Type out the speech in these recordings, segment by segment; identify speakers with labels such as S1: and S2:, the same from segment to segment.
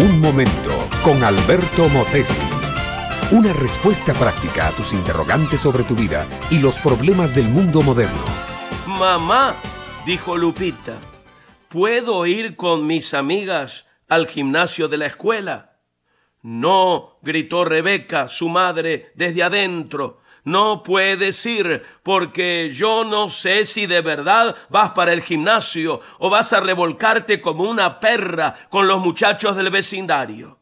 S1: Un momento con Alberto Motesi. Una respuesta práctica a tus interrogantes sobre tu vida y los problemas del mundo moderno.
S2: Mamá, dijo Lupita, ¿puedo ir con mis amigas al gimnasio de la escuela? No, gritó Rebeca, su madre, desde adentro. No puedes ir porque yo no sé si de verdad vas para el gimnasio o vas a revolcarte como una perra con los muchachos del vecindario.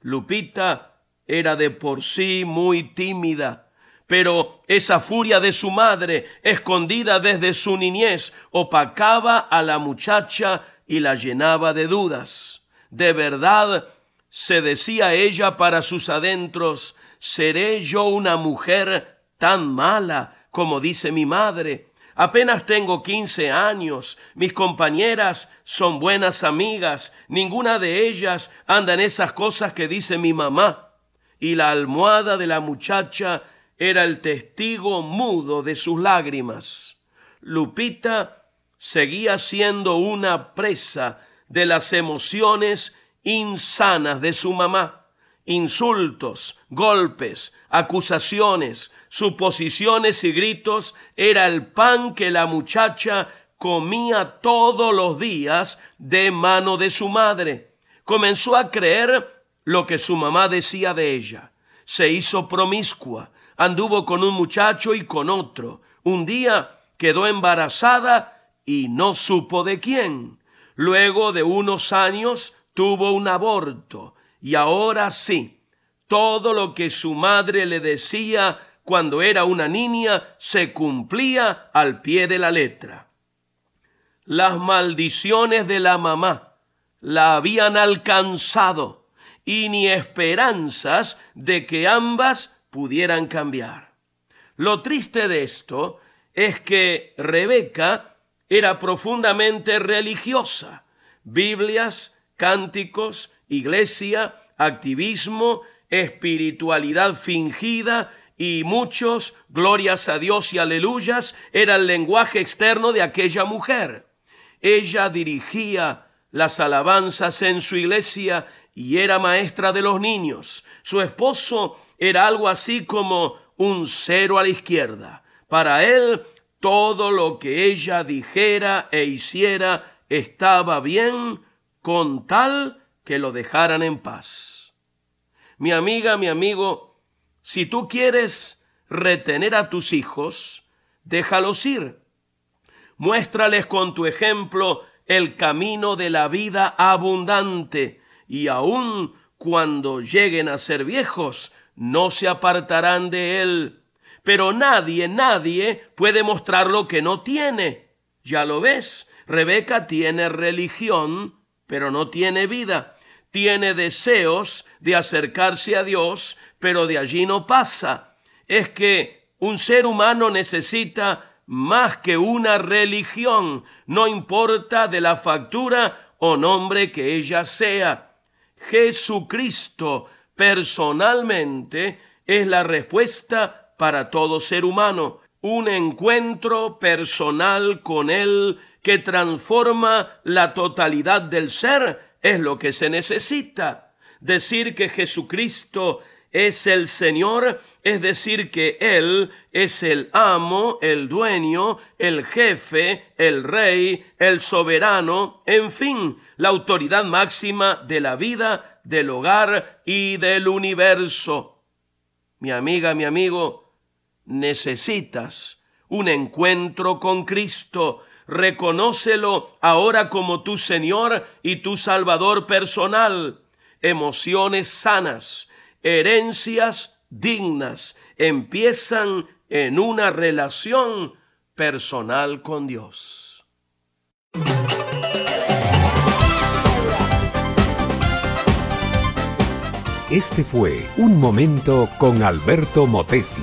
S2: Lupita era de por sí muy tímida, pero esa furia de su madre, escondida desde su niñez, opacaba a la muchacha y la llenaba de dudas. De verdad, se decía ella para sus adentros, ¿seré yo una mujer tan mala como dice mi madre. Apenas tengo 15 años, mis compañeras son buenas amigas, ninguna de ellas anda en esas cosas que dice mi mamá. Y la almohada de la muchacha era el testigo mudo de sus lágrimas. Lupita seguía siendo una presa de las emociones insanas de su mamá. Insultos, golpes, acusaciones, suposiciones y gritos era el pan que la muchacha comía todos los días de mano de su madre. Comenzó a creer lo que su mamá decía de ella. Se hizo promiscua, anduvo con un muchacho y con otro. Un día quedó embarazada y no supo de quién. Luego de unos años tuvo un aborto y ahora sí, todo lo que su madre le decía cuando era una niña se cumplía al pie de la letra. Las maldiciones de la mamá la habían alcanzado y ni esperanzas de que ambas pudieran cambiar. Lo triste de esto es que Rebeca era profundamente religiosa. Biblias, cánticos, iglesia, activismo, espiritualidad fingida y muchos, glorias a Dios y aleluyas, era el lenguaje externo de aquella mujer. Ella dirigía las alabanzas en su iglesia y era maestra de los niños. Su esposo era algo así como un cero a la izquierda. Para él, todo lo que ella dijera e hiciera estaba bien con tal que lo dejaran en paz. Mi amiga, mi amigo, si tú quieres retener a tus hijos, déjalos ir. Muéstrales con tu ejemplo el camino de la vida abundante y aun cuando lleguen a ser viejos, no se apartarán de él. Pero nadie, nadie puede mostrar lo que no tiene. Ya lo ves, Rebeca tiene religión, pero no tiene vida. Tiene deseos de acercarse a Dios, pero de allí no pasa. Es que un ser humano necesita más que una religión, no importa de la factura o nombre que ella sea. Jesucristo personalmente es la respuesta para todo ser humano, un encuentro personal con Él que transforma la totalidad del ser es lo que se necesita. Decir que Jesucristo es el Señor, es decir, que Él es el amo, el dueño, el jefe, el rey, el soberano, en fin, la autoridad máxima de la vida, del hogar y del universo. Mi amiga, mi amigo, necesitas un encuentro con Cristo. Reconócelo ahora como tu Señor y tu Salvador personal. Emociones sanas, herencias dignas empiezan en una relación personal con Dios.
S1: Este fue Un Momento con Alberto Motesi.